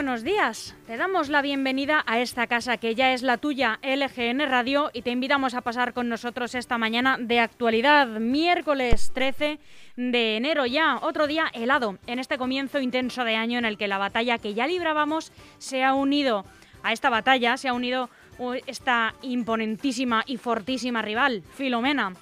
Buenos días. Te damos la bienvenida a esta casa que ya es la tuya, LGN Radio, y te invitamos a pasar con nosotros esta mañana de actualidad, miércoles 13 de enero ya, otro día helado, en este comienzo intenso de año en el que la batalla que ya librábamos se ha unido a esta batalla, se ha unido esta imponentísima y fortísima rival, Filomena.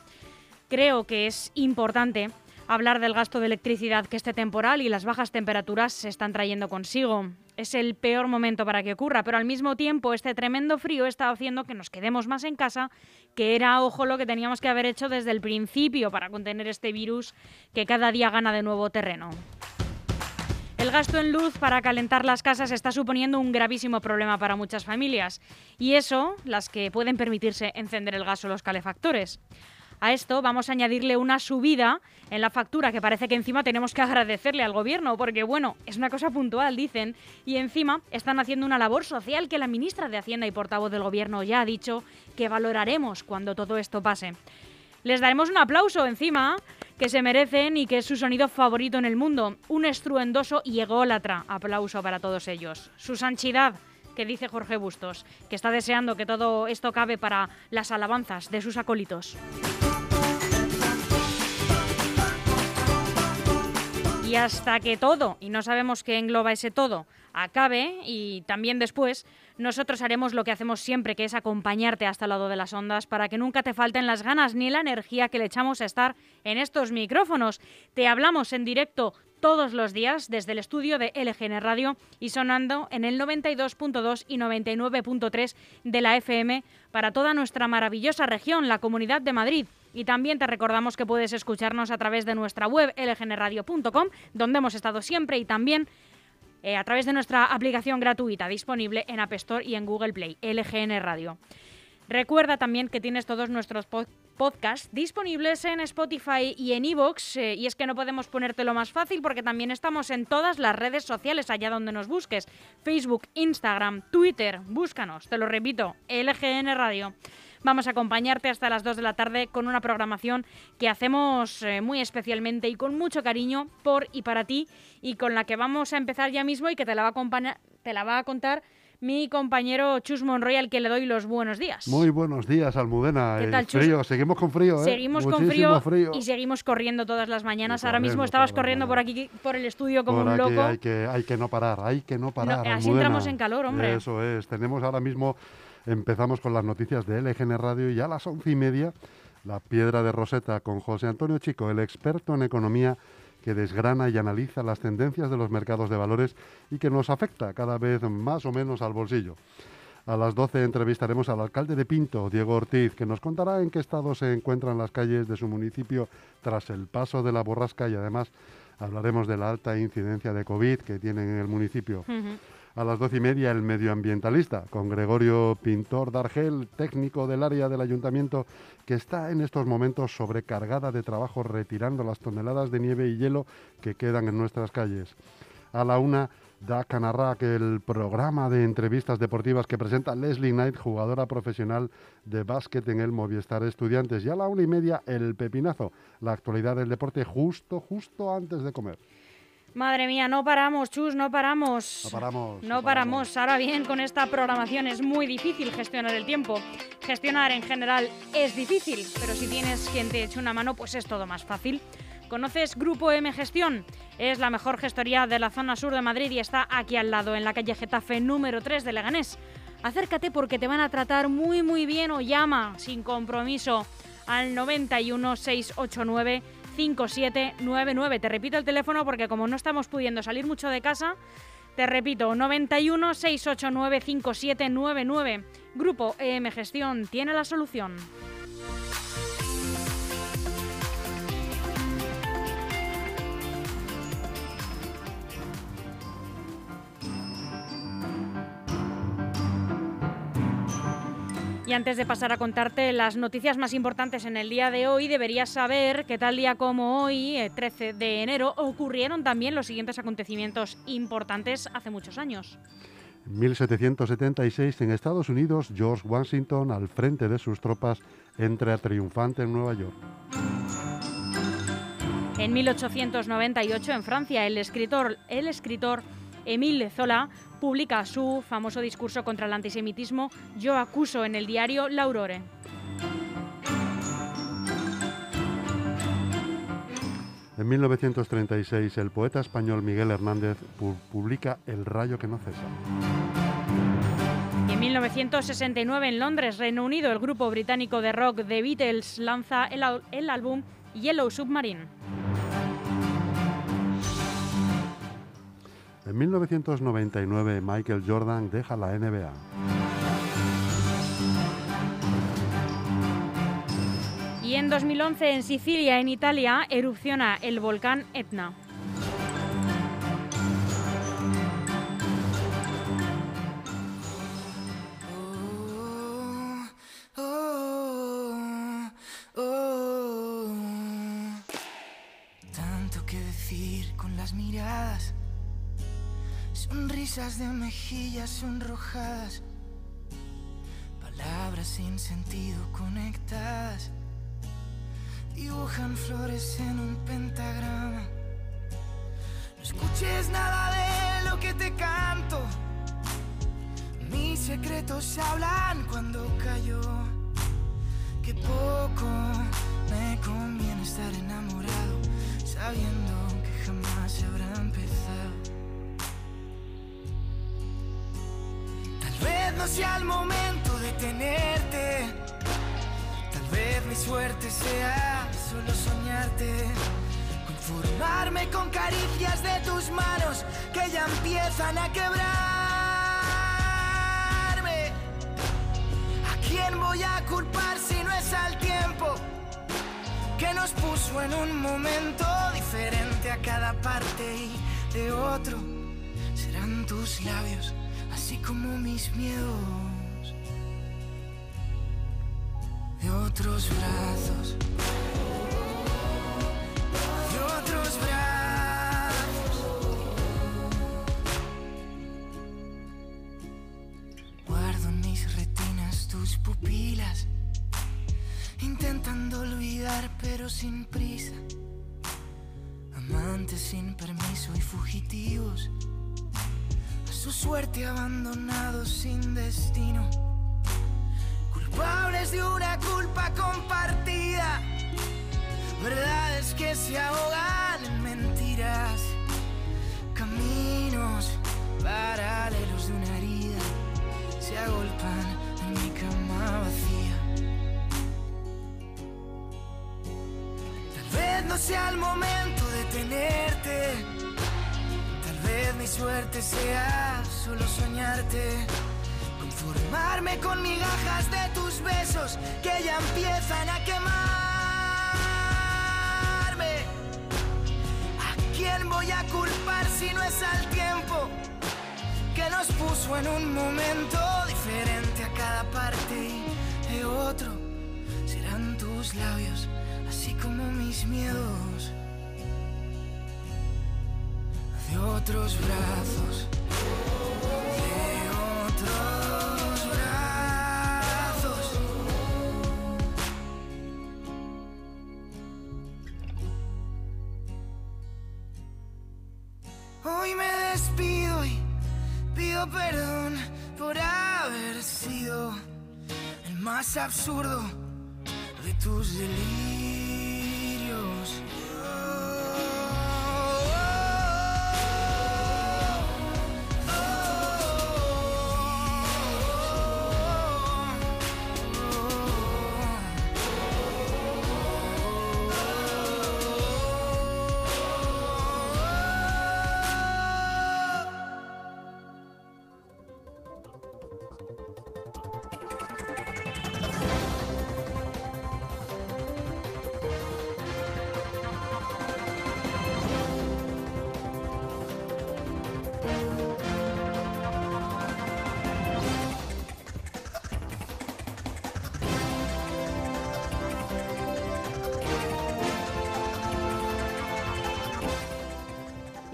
Creo que es importante hablar del gasto de electricidad que este temporal y las bajas temperaturas se están trayendo consigo. Es el peor momento para que ocurra, pero al mismo tiempo este tremendo frío está haciendo que nos quedemos más en casa, que era, ojo, lo que teníamos que haber hecho desde el principio para contener este virus que cada día gana de nuevo terreno. El gasto en luz para calentar las casas está suponiendo un gravísimo problema para muchas familias, y eso las que pueden permitirse encender el gas o los calefactores. A esto vamos a añadirle una subida en la factura que parece que encima tenemos que agradecerle al gobierno, porque bueno, es una cosa puntual, dicen, y encima están haciendo una labor social que la ministra de Hacienda y portavoz del gobierno ya ha dicho que valoraremos cuando todo esto pase. Les daremos un aplauso encima que se merecen y que es su sonido favorito en el mundo. Un estruendoso y ególatra aplauso para todos ellos. Su sanchidad, que dice Jorge Bustos, que está deseando que todo esto cabe para las alabanzas de sus acólitos. Y hasta que todo, y no sabemos qué engloba ese todo, acabe y también después, nosotros haremos lo que hacemos siempre, que es acompañarte hasta el lado de las ondas para que nunca te falten las ganas ni la energía que le echamos a estar en estos micrófonos. Te hablamos en directo todos los días desde el estudio de LGN Radio y sonando en el 92.2 y 99.3 de la FM para toda nuestra maravillosa región, la Comunidad de Madrid. Y también te recordamos que puedes escucharnos a través de nuestra web lgnradio.com, donde hemos estado siempre, y también eh, a través de nuestra aplicación gratuita disponible en App Store y en Google Play, LGN Radio. Recuerda también que tienes todos nuestros podcasts disponibles en Spotify y en Evox. Eh, y es que no podemos ponértelo más fácil porque también estamos en todas las redes sociales, allá donde nos busques. Facebook, Instagram, Twitter, búscanos, te lo repito, LGN Radio. Vamos a acompañarte hasta las 2 de la tarde con una programación que hacemos eh, muy especialmente y con mucho cariño por y para ti y con la que vamos a empezar ya mismo y que te la va a, te la va a contar mi compañero Chus Monroy, al que le doy los buenos días. Muy buenos días, Almudena. ¿Qué tal, Frío, seguimos con frío, ¿eh? Seguimos con frío, y seguimos corriendo todas las mañanas. Ahora mismo estabas corriendo por aquí, por el estudio como un loco. Hay que, hay que no parar, hay que no parar. así entramos en calor, hombre. Eso es. Tenemos ahora mismo Empezamos con las noticias de LGN Radio y a las once y media la piedra de Roseta con José Antonio Chico, el experto en economía que desgrana y analiza las tendencias de los mercados de valores y que nos afecta cada vez más o menos al bolsillo. A las 12 entrevistaremos al alcalde de Pinto, Diego Ortiz, que nos contará en qué estado se encuentran las calles de su municipio tras el paso de la borrasca y además hablaremos de la alta incidencia de COVID que tienen en el municipio a las doce y media el medioambientalista, con Gregorio Pintor Dargel, técnico del área del ayuntamiento, que está en estos momentos sobrecargada de trabajo retirando las toneladas de nieve y hielo que quedan en nuestras calles. A la una, Da Canarrac, el programa de entrevistas deportivas que presenta Leslie Knight, jugadora profesional de básquet en el Movistar Estudiantes. Y a la una y media, el Pepinazo, la actualidad del deporte justo, justo antes de comer. Madre mía, no paramos, Chus, no paramos. No paramos. No, paramos. Ahora bien, con esta programación es muy difícil gestionar el tiempo. Gestionar en general es difícil, pero si tienes quien te eche una mano, pues es todo más fácil. ¿Conoces Grupo M Gestión? Es la mejor gestoría de la zona sur de Madrid y está aquí al lado, en la calle Getafe número 3 de Leganés. Acércate porque te van a tratar muy muy bien o llama sin compromiso al 91 689 5799. Te repito el teléfono porque como no estamos pudiendo salir mucho de casa, te repito, 91 689 5799. Grupo EM Gestión tiene la solución. Y antes de pasar a contarte las noticias más importantes en el día de hoy, deberías saber que tal día como hoy, 13 eh, de enero, ocurrieron también los siguientes acontecimientos importantes hace muchos años. En 1776 en Estados Unidos, George Washington, al frente de sus tropas, entra triunfante en Nueva York. En 1898 en Francia, el escritor, el escritor Emile Zola publica su famoso discurso contra el antisemitismo Yo acuso en el diario La Aurore. En 1936, el poeta español Miguel Hernández publica El rayo que no cesa. Y en 1969, en Londres, Reino Unido, el grupo británico de rock The Beatles lanza el, el álbum Yellow Submarine. En 1999, Michael Jordan deja la NBA. Y en 2011, en Sicilia, en Italia, erupciona el volcán Etna. Sonrisas de mejillas sonrojadas, palabras sin sentido conectadas dibujan flores en un pentagrama. No escuches nada de lo que te canto. Mis secretos hablan cuando callo. Sea el momento de tenerte vez mi suerte sea solo soñarte, conformarme con caricias de tus manos que ya empiezan a quebrarme. ¿A quién voy a culpar si no es al tiempo que nos puso en un momento diferente a cada parte y de otro? Serán tus labios, así como mis miedos. de otros brazos, de otros brazos. Guardo en mis retinas tus pupilas, intentando olvidar pero sin prisa. Amantes sin permiso y fugitivos, su suerte abandonados sin destino. Culpables de una culpa compartida, verdades que se ahogan en mentiras, caminos paralelos de una herida. Se agolpan en mi cama vacía. Tal vez no sea el momento de tenerte, tal vez mi suerte sea solo soñarte Formarme con migajas de tus besos que ya empiezan a quemarme. ¿A quién voy a culpar si no es al tiempo que nos puso en un momento diferente a cada parte y de otro? Serán tus labios, así como mis miedos. De otros brazos perdón por haber sido el más absurdo de tus delirios.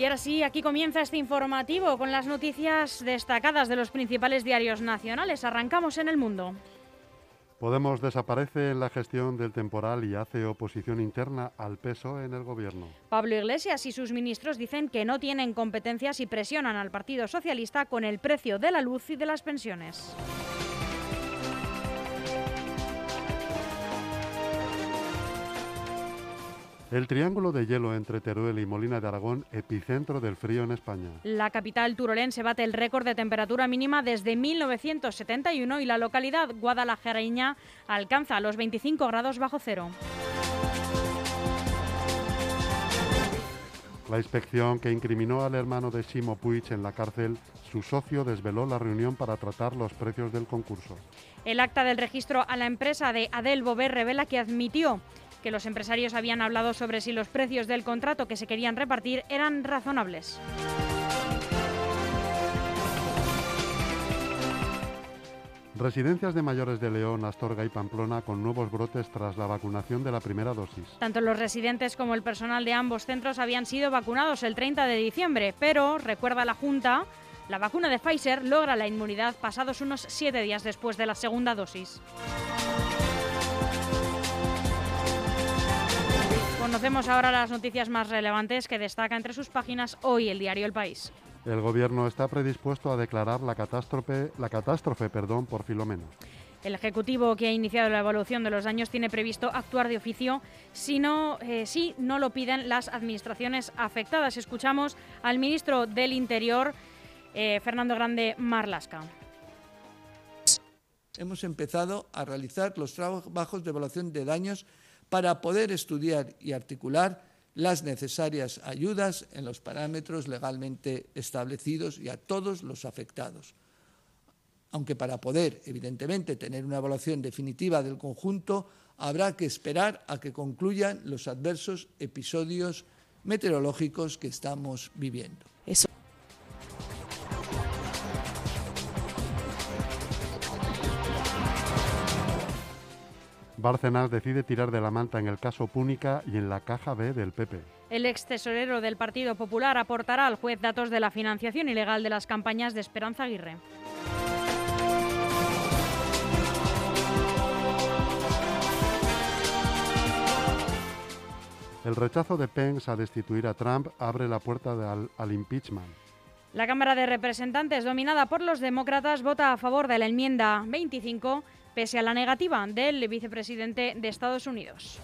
Y ahora sí, aquí comienza este informativo con las noticias destacadas de los principales diarios nacionales. Arrancamos en el mundo. Podemos desaparece en la gestión del temporal y hace oposición interna al peso en el gobierno. Pablo Iglesias y sus ministros dicen que no tienen competencias y presionan al Partido Socialista con el precio de la luz y de las pensiones. El triángulo de hielo entre Teruel y Molina de Aragón, epicentro del frío en España. La capital turolense bate el récord de temperatura mínima desde 1971 y la localidad guadalajareña alcanza los 25 grados bajo cero. La inspección que incriminó al hermano de Simo Puig en la cárcel, su socio desveló la reunión para tratar los precios del concurso. El acta del registro a la empresa de Adel Bové revela que admitió que los empresarios habían hablado sobre si los precios del contrato que se querían repartir eran razonables. Residencias de mayores de León, Astorga y Pamplona con nuevos brotes tras la vacunación de la primera dosis. Tanto los residentes como el personal de ambos centros habían sido vacunados el 30 de diciembre, pero, recuerda la Junta, la vacuna de Pfizer logra la inmunidad pasados unos siete días después de la segunda dosis. Conocemos ahora las noticias más relevantes que destaca entre sus páginas hoy el diario El País. El gobierno está predispuesto a declarar la catástrofe, la catástrofe perdón, por Filomena. El Ejecutivo que ha iniciado la evaluación de los daños tiene previsto actuar de oficio si no, eh, si no lo piden las administraciones afectadas. Escuchamos al ministro del Interior, eh, Fernando Grande Marlasca. Hemos empezado a realizar los trabajos de evaluación de daños para poder estudiar y articular las necesarias ayudas en los parámetros legalmente establecidos y a todos los afectados. Aunque para poder, evidentemente, tener una evaluación definitiva del conjunto, habrá que esperar a que concluyan los adversos episodios meteorológicos que estamos viviendo. Bárcenas decide tirar de la manta en el caso Púnica y en la caja B del PP. El ex tesorero del Partido Popular aportará al juez datos de la financiación ilegal de las campañas de Esperanza Aguirre. El rechazo de Pence a destituir a Trump abre la puerta al, al impeachment. La Cámara de Representantes, dominada por los demócratas, vota a favor de la enmienda 25 pese a la negativa del vicepresidente de Estados Unidos.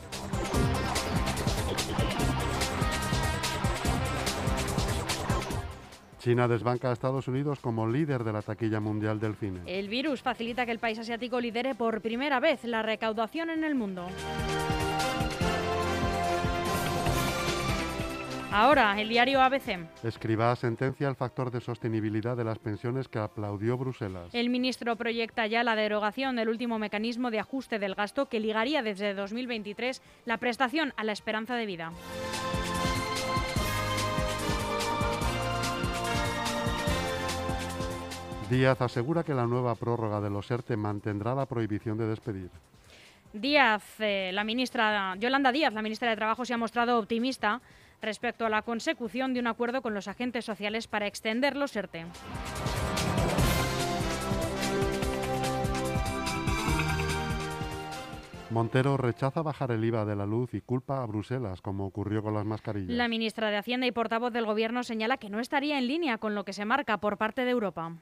China desbanca a Estados Unidos como líder de la taquilla mundial del cine. El virus facilita que el país asiático lidere por primera vez la recaudación en el mundo. Ahora, el diario ABC. Escriba sentencia el factor de sostenibilidad de las pensiones que aplaudió Bruselas. El ministro proyecta ya la derogación del último mecanismo de ajuste del gasto que ligaría desde 2023 la prestación a la esperanza de vida. Díaz asegura que la nueva prórroga de los ERTE mantendrá la prohibición de despedir. Díaz, eh, la ministra Yolanda Díaz, la ministra de Trabajo, se ha mostrado optimista respecto a la consecución de un acuerdo con los agentes sociales para extender los ERTE. Montero rechaza bajar el IVA de la luz y culpa a Bruselas, como ocurrió con las mascarillas. La ministra de Hacienda y portavoz del Gobierno señala que no estaría en línea con lo que se marca por parte de Europa.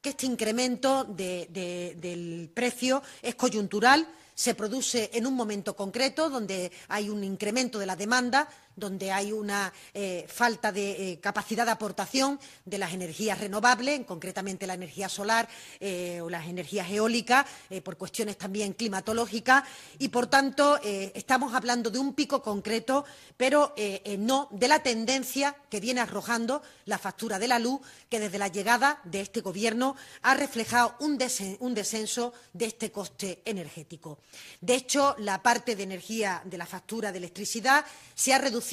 Que este incremento de, de, del precio es coyuntural se produce en un momento concreto donde hay un incremento de la demanda, donde hay una eh, falta de eh, capacidad de aportación de las energías renovables, concretamente la energía solar eh, o las energías eólicas, por cuestiones también climatológicas, y por tanto estamos hablando de un pico concreto, pero no de la tendencia que viene arrojando la factura de la luz, que desde la llegada de este Gobierno ha reflejado un, un descenso de este coste energético. De hecho, la parte de energía de la factura de electricidad se ha reducido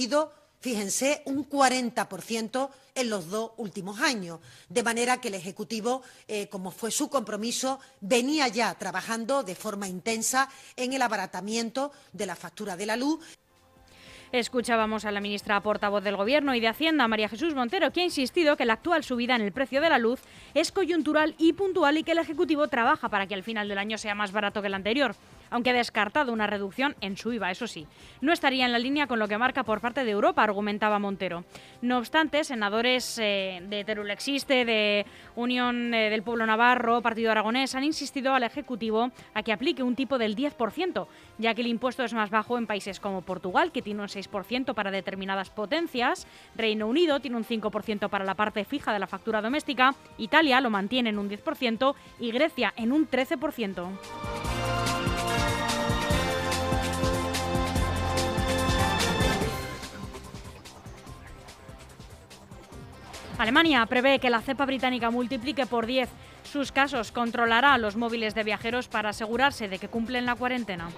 fíjense, un 40% en los dos últimos años. De manera que el Ejecutivo, eh, como fue su compromiso, venía ya trabajando de forma intensa en el abaratamiento de la factura de la luz. Escuchábamos a la ministra portavoz del Gobierno y de Hacienda, María Jesús Montero, que ha insistido que la actual subida en el precio de la luz es coyuntural y puntual y que el Ejecutivo trabaja para que al final del año sea más barato que el anterior aunque ha descartado una reducción en su IVA, eso sí. No estaría en la línea con lo que marca por parte de Europa, argumentaba Montero. No obstante, senadores eh, de Teruel Existe, de Unión eh, del Pueblo Navarro, Partido Aragonés, han insistido al Ejecutivo a que aplique un tipo del 10%, ya que el impuesto es más bajo en países como Portugal, que tiene un 6% para determinadas potencias, Reino Unido tiene un 5% para la parte fija de la factura doméstica, Italia lo mantiene en un 10% y Grecia en un 13%. Alemania prevé que la cepa británica multiplique por 10 sus casos, controlará los móviles de viajeros para asegurarse de que cumplen la cuarentena.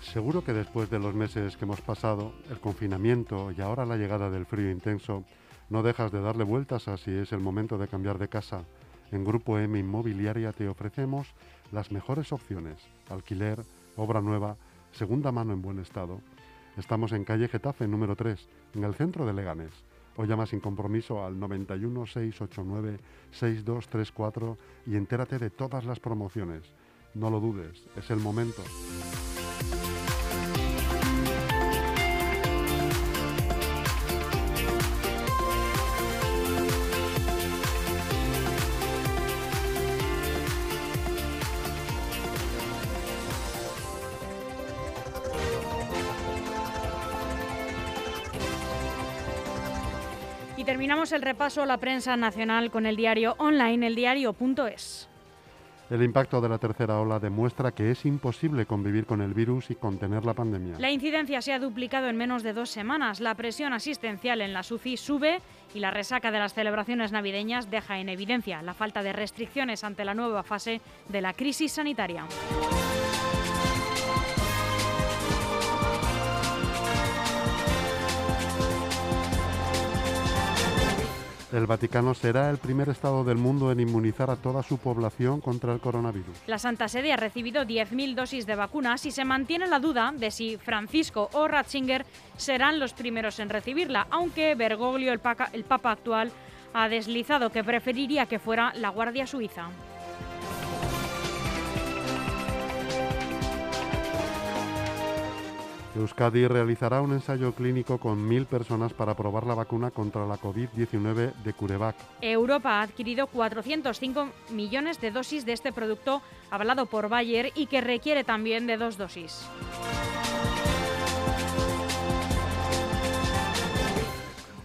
Seguro que después de los meses que hemos pasado, el confinamiento y ahora la llegada del frío intenso, no dejas de darle vueltas a si es el momento de cambiar de casa. En Grupo M Inmobiliaria te ofrecemos las mejores opciones. Alquiler, obra nueva, segunda mano en buen estado. Estamos en calle Getafe número 3, en el centro de Leganés. O llama sin compromiso al 91 689 6234 y entérate de todas las promociones. No lo dudes, es el momento. Terminamos el repaso a la prensa nacional con el diario online, eldiario.es. El impacto de la tercera ola demuestra que es imposible convivir con el virus y contener la pandemia. La incidencia se ha duplicado en menos de dos semanas. La presión asistencial en la SUCI sube y la resaca de las celebraciones navideñas deja en evidencia la falta de restricciones ante la nueva fase de la crisis sanitaria. El Vaticano será el primer Estado del mundo en inmunizar a toda su población contra el coronavirus. La Santa Sede ha recibido 10.000 dosis de vacunas y se mantiene la duda de si Francisco o Ratzinger serán los primeros en recibirla, aunque Bergoglio, el, el Papa actual, ha deslizado que preferiría que fuera la Guardia Suiza. Euskadi realizará un ensayo clínico con mil personas para probar la vacuna contra la COVID-19 de CureVac. Europa ha adquirido 405 millones de dosis de este producto avalado por Bayer y que requiere también de dos dosis.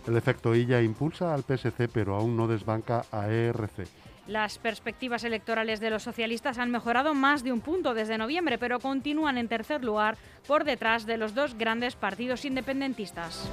El efecto ILLA impulsa al PSC pero aún no desbanca a ERC. Las perspectivas electorales de los socialistas han mejorado más de un punto desde noviembre, pero continúan en tercer lugar por detrás de los dos grandes partidos independentistas.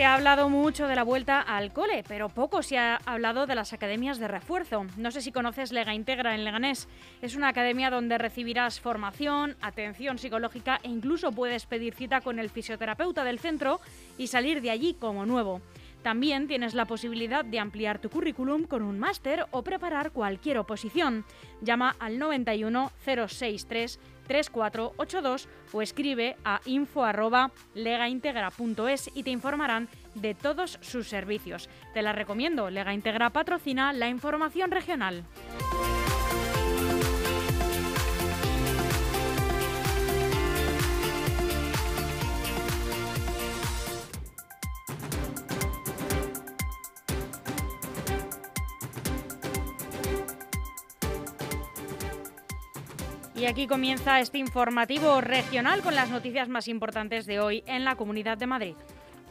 Se ha hablado mucho de la vuelta al cole, pero poco se ha hablado de las academias de refuerzo. No sé si conoces Lega Integra en Leganés. Es una academia donde recibirás formación, atención psicológica e incluso puedes pedir cita con el fisioterapeuta del centro y salir de allí como nuevo. También tienes la posibilidad de ampliar tu currículum con un máster o preparar cualquier oposición. Llama al 91 063 3482 o escribe a info@legaintegra.es y te informarán de todos sus servicios. Te la recomiendo. Lega Integra patrocina la información regional. Aquí comienza este informativo regional con las noticias más importantes de hoy en la Comunidad de Madrid.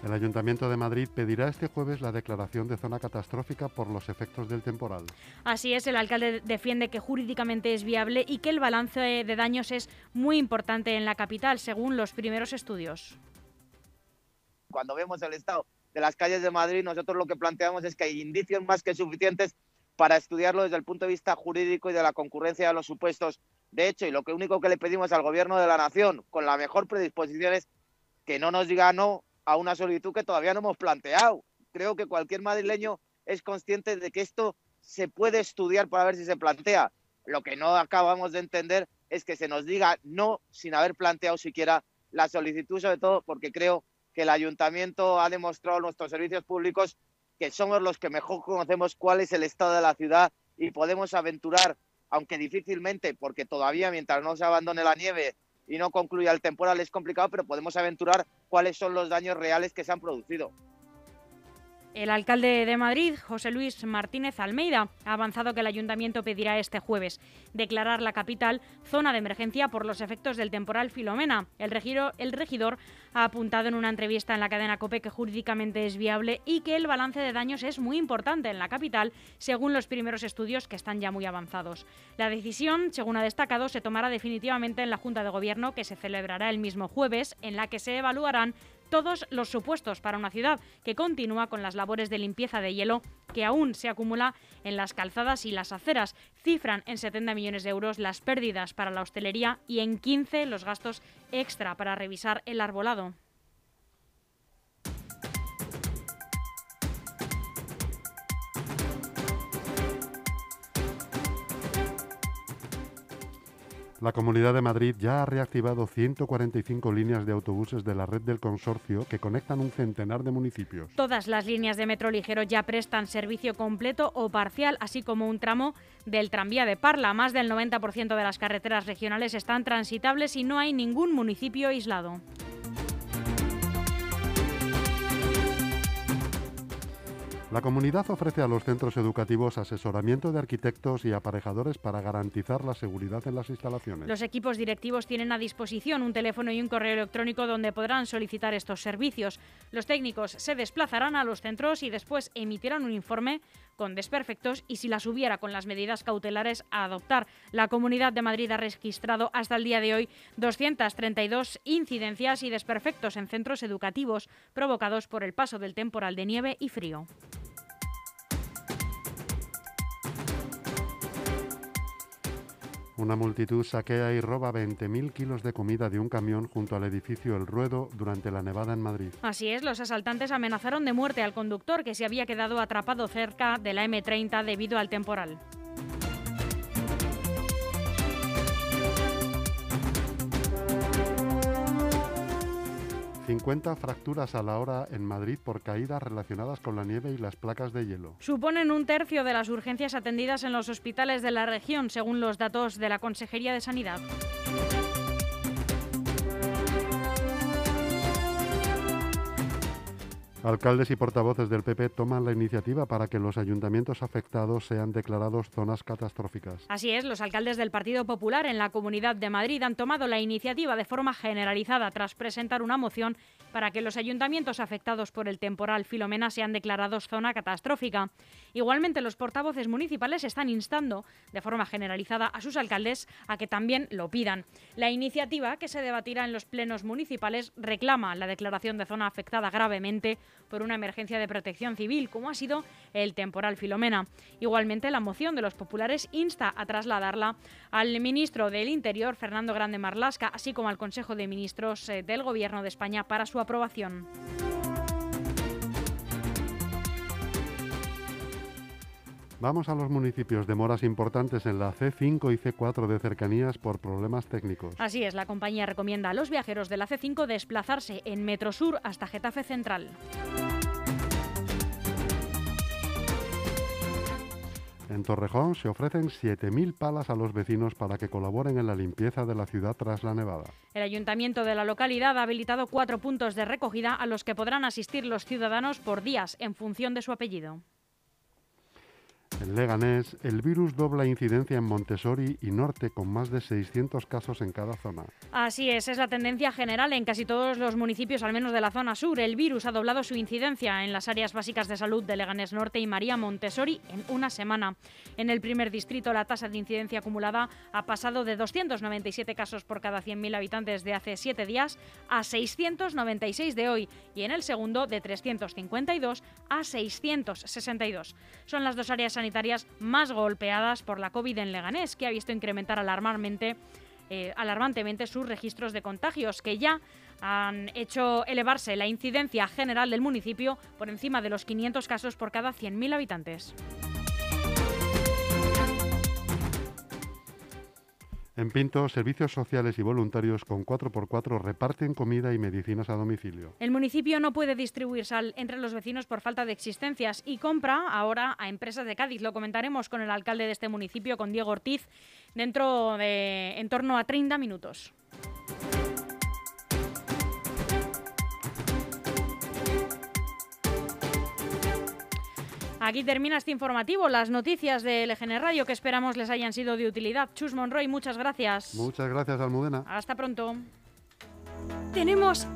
El Ayuntamiento de Madrid pedirá este jueves la declaración de zona catastrófica por los efectos del temporal. Así es, el alcalde defiende que jurídicamente es viable y que el balance de daños es muy importante en la capital, según los primeros estudios. Cuando vemos el estado de las calles de Madrid, nosotros lo que planteamos es que hay indicios más que suficientes para estudiarlo desde el punto de vista jurídico y de la concurrencia de los supuestos de hecho. Y lo único que le pedimos al Gobierno de la Nación, con la mejor predisposición, es que no nos diga no a una solicitud que todavía no hemos planteado. Creo que cualquier madrileño es consciente de que esto se puede estudiar para ver si se plantea. Lo que no acabamos de entender es que se nos diga no sin haber planteado siquiera la solicitud, sobre todo porque creo que el ayuntamiento ha demostrado nuestros servicios públicos que somos los que mejor conocemos cuál es el estado de la ciudad y podemos aventurar, aunque difícilmente, porque todavía mientras no se abandone la nieve y no concluya el temporal es complicado, pero podemos aventurar cuáles son los daños reales que se han producido. El alcalde de Madrid, José Luis Martínez Almeida, ha avanzado que el ayuntamiento pedirá este jueves declarar la capital zona de emergencia por los efectos del temporal Filomena. El regidor, ha apuntado en una entrevista en la cadena COPE que jurídicamente es viable y que el balance de daños es muy importante en la capital, según los primeros estudios que están ya muy avanzados. La decisión, según ha destacado, se tomará definitivamente en la Junta de Gobierno que se celebrará el mismo jueves, en la que se evaluarán todos los supuestos para una ciudad que continúa con las labores de limpieza de hielo que aún se acumula en las calzadas y las aceras. Cifran en 70 millones de euros las pérdidas para la hostelería y en 15 los gastos extra para revisar el arbolado. La Comunidad de Madrid ya ha reactivado 145 líneas de autobuses de la red del consorcio que conectan un centenar de municipios. Todas las líneas de metro ligero ya prestan servicio completo o parcial, así como un tramo del tranvía de Parla. Más del 90% de las carreteras regionales están transitables y no hay ningún municipio aislado. La comunidad ofrece a los centros educativos asesoramiento de arquitectos y aparejadores para garantizar la seguridad en las instalaciones. Los equipos directivos tienen a disposición un teléfono y un correo electrónico donde podrán solicitar estos servicios. Los técnicos se desplazarán a los centros y después emitirán un informe con desperfectos y si las hubiera con las medidas cautelares a adoptar. La Comunidad de Madrid ha registrado hasta el día de hoy 232 incidencias y desperfectos en centros educativos provocados por el paso del temporal de nieve y frío. Una multitud saquea y roba 20.000 kilos de comida de un camión junto al edificio El Ruedo durante la nevada en Madrid. Así es, los asaltantes amenazaron de muerte al conductor que se había quedado atrapado cerca de la M30 debido al temporal. 50 fracturas a la hora en Madrid por caídas relacionadas con la nieve y las placas de hielo. Suponen un tercio de las urgencias atendidas en los hospitales de la región, según los datos de la Consejería de Sanidad. Alcaldes y portavoces del PP toman la iniciativa para que los ayuntamientos afectados sean declarados zonas catastróficas. Así es, los alcaldes del Partido Popular en la Comunidad de Madrid han tomado la iniciativa de forma generalizada tras presentar una moción para que los ayuntamientos afectados por el temporal Filomena sean declarados zona catastrófica. Igualmente, los portavoces municipales están instando de forma generalizada a sus alcaldes a que también lo pidan. La iniciativa, que se debatirá en los plenos municipales, reclama la declaración de zona afectada gravemente por una emergencia de protección civil, como ha sido el temporal Filomena. Igualmente, la moción de los populares insta a trasladarla al ministro del Interior, Fernando Grande Marlasca, así como al Consejo de Ministros eh, del Gobierno de España para su aprobación. Vamos a los municipios de moras importantes en la C5 y C4 de cercanías por problemas técnicos. Así es, la compañía recomienda a los viajeros de la C5 desplazarse en Metro Sur hasta Getafe Central. En Torrejón se ofrecen 7.000 palas a los vecinos para que colaboren en la limpieza de la ciudad tras la nevada. El ayuntamiento de la localidad ha habilitado cuatro puntos de recogida a los que podrán asistir los ciudadanos por días en función de su apellido. En Leganés, el virus dobla incidencia en Montessori y Norte con más de 600 casos en cada zona. Así es, es la tendencia general en casi todos los municipios, al menos de la zona sur. El virus ha doblado su incidencia en las áreas básicas de salud de Leganés Norte y María Montessori en una semana. En el primer distrito, la tasa de incidencia acumulada ha pasado de 297 casos por cada 100.000 habitantes de hace siete días a 696 de hoy y en el segundo de 352 a 662. Son las dos áreas sanitarias más golpeadas por la COVID en Leganés, que ha visto incrementar alarmantemente, eh, alarmantemente sus registros de contagios, que ya han hecho elevarse la incidencia general del municipio por encima de los 500 casos por cada 100.000 habitantes. En Pinto, servicios sociales y voluntarios con 4x4 reparten comida y medicinas a domicilio. El municipio no puede distribuir sal entre los vecinos por falta de existencias y compra ahora a empresas de Cádiz. Lo comentaremos con el alcalde de este municipio, con Diego Ortiz, dentro de en torno a 30 minutos. Aquí termina este informativo, las noticias de LGN Radio que esperamos les hayan sido de utilidad. Chus Monroy, muchas gracias. Muchas gracias, Almudena. Hasta pronto. Tenemos